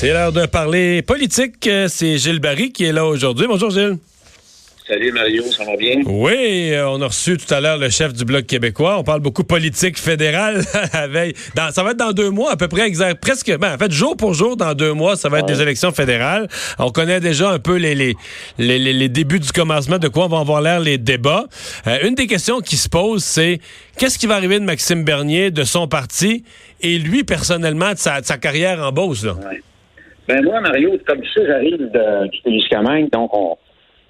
C'est l'heure de parler politique. C'est Gilles Barry qui est là aujourd'hui. Bonjour Gilles. Salut Mario, ça va bien? Oui, euh, on a reçu tout à l'heure le chef du Bloc québécois. On parle beaucoup politique fédérale à veille. ça va être dans deux mois, à peu près, exact, presque, ben, en fait, jour pour jour, dans deux mois, ça va être des élections fédérales. On connaît déjà un peu les, les, les, les, débuts du commencement, de quoi vont avoir l'air les débats. Euh, une des questions qui se pose, c'est qu'est-ce qui va arriver de Maxime Bernier, de son parti, et lui, personnellement, de sa, carrière en Beauce, là? Ben moi, Mario, comme sais, j'arrive du Témiscamingue, donc on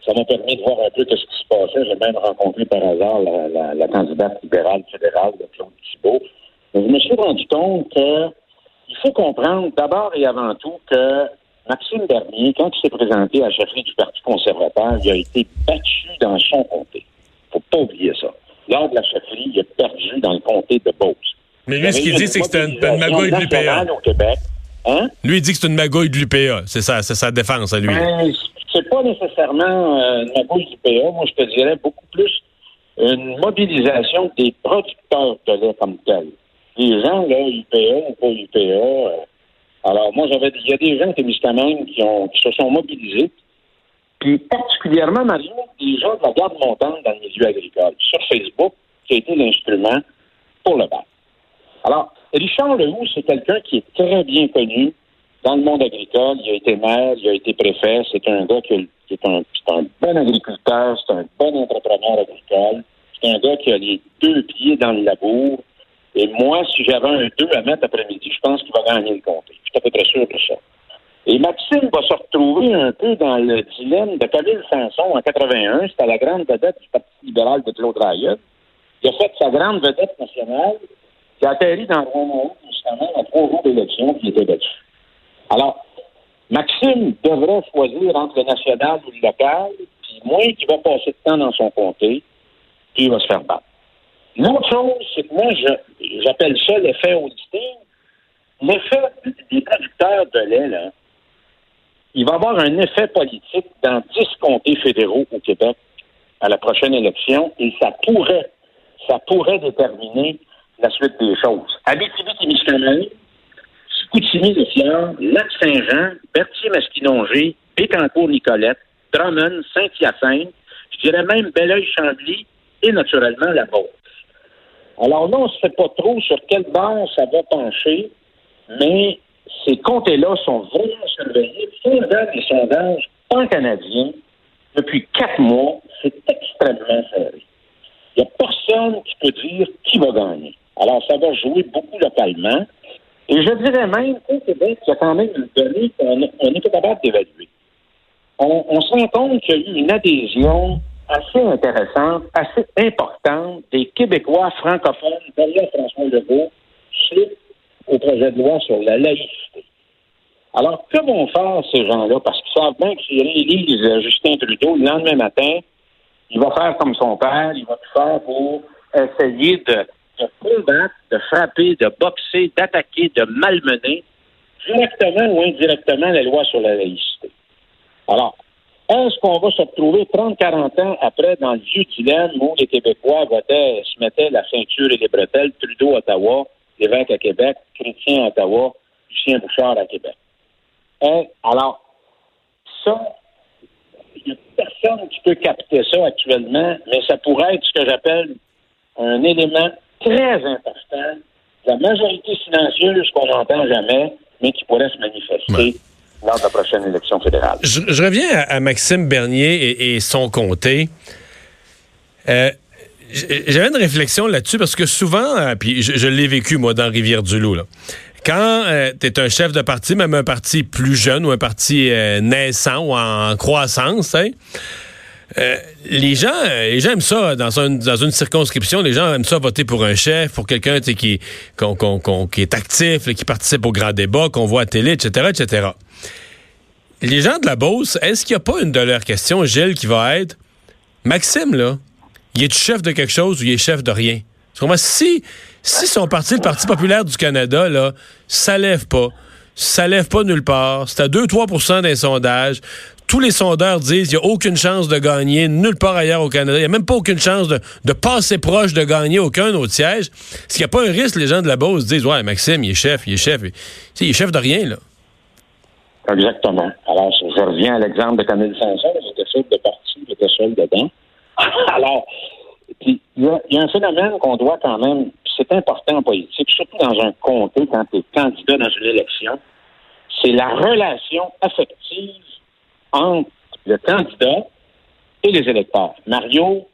ça m'a permis de voir un peu ce qui se passait. J'ai même rencontré par hasard la, candidate libérale fédérale de Claude Thibault. je me suis rendu compte qu'il faut comprendre d'abord et avant tout que Maxime Bernier, quand il s'est présenté à la chefferie du Parti conservateur, il a été battu dans son comté. faut pas oublier ça. Lors de la chefferie, il a perdu dans le comté de Beauce. Mais lui, ce qu'il dit, c'est que c'est une, magouille de l'UPA. Au Québec. Hein? Lui, il dit que c'est une magouille de l'UPA. C'est sa, sa défense à lui. Ben, c'est pas nécessairement euh, une magouille du PA. Moi, je te dirais beaucoup plus une mobilisation des producteurs de lait comme tel. Les gens, là, UPA ou pas UPA. Euh, alors, moi, j'avais, il y a des gens même qui, ont, qui se sont mobilisés. Puis, particulièrement, Mario, des gens de la garde montante dans le milieu agricole. Sur Facebook, qui a été l'instrument pour le battre. Alors, Richard Lehoux, c'est quelqu'un qui est très bien connu dans le monde agricole, il a été maire, il a été préfet. C'est un gars qui, est, un, bon agriculteur, c'est un bon entrepreneur agricole. C'est un gars qui a les deux pieds dans le labour. Et moi, si j'avais un 2 à mettre après-midi, je pense qu'il va gagner le comté. Je suis à peu près sûr de ça. Et Maxime va se retrouver un peu dans le dilemme de Camille Sanson en 81. C'était la grande vedette du Parti libéral de Claude Rayot. Il a fait sa grande vedette nationale qui a atterri dans Rouen, justement, à trois jours d'élection, qui était battu. Alors, Maxime devrait choisir entre le national ou le local, puis moins qu'il va passer de temps dans son comté, puis il va se faire battre. L'autre chose, c'est que moi, j'appelle ça l'effet auditing. L'effet des producteurs de lait, là, il va avoir un effet politique dans dix comtés fédéraux au Québec à la prochaine élection et ça pourrait, ça pourrait déterminer la suite des choses. Abitibi-Témiscamingue, Coutimi-le-Fleur, Lac-Saint-Jean, Berthier-Masquinongé, Bécancourt-Nicolette, Drummond, Saint-Hyacinthe, je dirais même Belleuil-Chambly et naturellement la Beauce. Alors là, on ne sait pas trop sur quelle base ça va pencher, mais ces comtés-là sont vraiment surveillés. Faisant des sondages pan-canadiens depuis quatre mois, c'est extrêmement serré. Il n'y a personne qui peut dire qui va gagner. Alors, ça va jouer beaucoup localement. Et je dirais même qu'au Québec, il y a quand même une donnée qu'on n'est pas capable d'évaluer. On, se rend compte qu'il y a eu une adhésion assez intéressante, assez importante des Québécois francophones derrière François Legault suite au projet de loi sur la laïcité. Alors, que vont faire ces gens-là? Parce qu'ils savent bien que s'ils réélisent Justin Trudeau le lendemain matin, il va faire comme son père, il va tout faire pour essayer de de combattre, de frapper, de boxer, d'attaquer, de malmener, directement ou indirectement, la loi sur la laïcité. Alors, est-ce qu'on va se retrouver 30-40 ans après dans le vieux dilemme où les Québécois votaient, se mettaient la ceinture et les bretelles, Trudeau, Ottawa, l'évêque à Québec, Chrétien, Ottawa, Lucien Bouchard à Québec? Hein? alors, ça, il n'y a personne qui peut capter ça actuellement, mais ça pourrait être ce que j'appelle un élément très important, la majorité silencieuse qu'on n'entend jamais, mais qui pourrait se manifester. lors de la prochaine élection fédérale. Je, reviens à, Maxime Bernier et, son comté. Euh, J'avais une réflexion là-dessus parce que souvent, euh, puis je, l'ai vécu moi dans Rivière-du-Loup, quand euh, tu es un chef de parti, même un parti plus jeune ou un parti euh, naissant ou en croissance, hein, euh, les gens, euh, les gens aiment ça dans, dans une circonscription. Les gens aiment ça voter pour un chef, pour quelqu'un qui, qui est actif, qui participe au grand débat, qu'on voit à télé, etc., etc. Les gens de la Beauce, est-ce qu'il n'y a pas une de leurs questions, Gilles, qui va être Maxime, là, il est chef de quelque chose ou il est chef de rien? Si, si son parti, le Parti populaire du Canada, là, ça lève pas, ça lève pas nulle part. C'est à 2-3% des sondages tous les sondeurs disent qu'il n'y a aucune chance de gagner nulle part ailleurs au Canada. Il n'y a même pas aucune chance de, passer proche de gagner aucun autre siège. Est-ce qu'il n'y a pas un risque, les gens de la Beauce disent Ouais, Maxime, il est chef, il est chef. Il est chef de rien, là. Exactement. Alors, je reviens à l'exemple de Camille Sanson, j'étais seul de parti, j'étais seul dedans. Alors, il y, a un phénomène qu'on doit quand même, c'est important en politique, surtout dans un comté quand tu es candidat dans une élection, c'est la relation affective entre le candidat et les électeurs. Mario,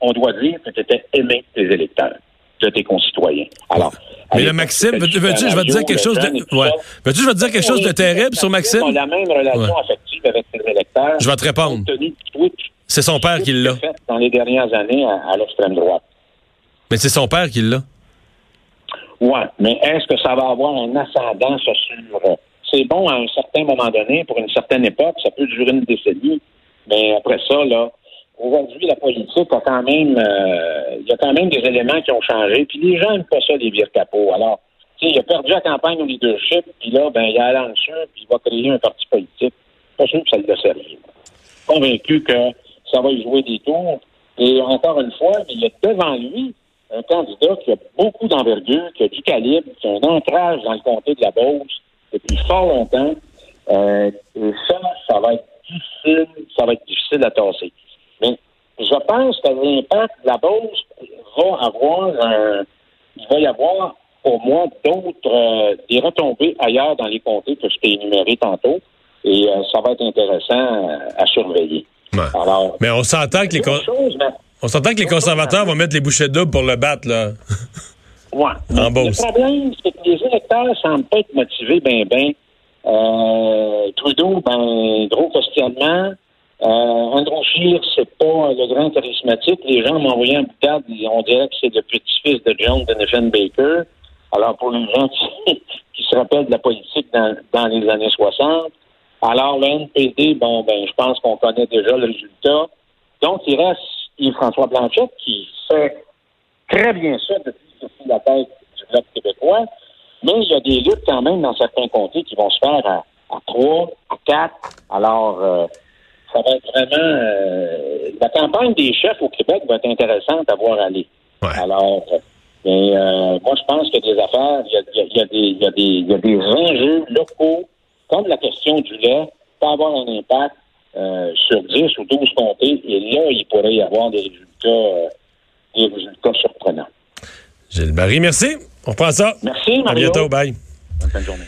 on doit dire que tu étais aimé des électeurs de tes concitoyens. Alors, mais le Maxime, veux-tu, je vais te dire quelque chose de, ouais. je vais te dire quelque chose de terrible sur Maxime? On a la même relation affective avec ses électeurs. Je vais te répondre. C'est son père qui l'a. Dans les dernières années à, l'extrême droite. Mais c'est son père qui l'a. Oui, mais est-ce que ça va avoir un ascendant sur... C'est bon à un certain moment donné, pour une certaine époque, ça peut durer une décennie, mais après ça, là, aujourd'hui, la politique a quand même, euh, il y a quand même des éléments qui ont changé. Puis les gens n'aiment pas ça, des vire capots. Alors, tu sais, il a perdu la campagne au leadership, puis là, ben, il a lancé, puis il va créer un parti politique. Pas sûr que ça lui a servi. Convaincu que ça va y jouer des tours. Et encore une fois, il y a devant lui un candidat qui a beaucoup d'envergure, qui a du calibre, qui a un ancrage dans le comté de la Beauce depuis fort longtemps. Euh, et ça, ça va être difficile, ça va être difficile à tasser. Mais je pense que l'impact de la Beauce va avoir il va y avoir pour moi d'autres euh, des retombées ailleurs dans les comtés que je t'ai énuméré tantôt. Et euh, ça va être intéressant à surveiller. mais on s'entend que les on s'entend que les conservateurs vont mettre les bouchées doubles pour le battre, là. Ouais. en Le problème, c'est que les électeurs ne semblent pas être motivés ben ben. Euh, Trudeau, ben, gros questionnement. Euh, Andrew Scheer, c'est pas le grand charismatique. Les gens m'ont envoyé un boutade, on dirait que c'est le petit-fils de John Donovan Baker. Alors, pour les gens qui, se rappellent de la politique dans, dans les années 60, alors le NPD, bon, ben, je pense qu'on connaît déjà le résultat. Donc, il reste Yves-François Blanchette qui fait très bien ça depuis qu'il la tête du Bloc québécois. Mais il y a des luttes quand même dans certains comtés qui vont se faire à, à 3, à 4. Alors, euh, ça va être vraiment... Euh, la campagne des chefs au Québec va être intéressante à voir aller. Alors, mais, euh, moi, je pense qu'il y a des affaires, il y a, il y a, des, il y a, des, il y a des enjeux locaux, comme la question du lait, peut avoir un impact euh, sur 10 ou 12 comtés. Et là, il pourrait y avoir des résultats, euh, des résultats surprenants. Gilles Barry, merci. On prend ça. Merci, Mario. À bientôt. Bye. Bonne fin de journée.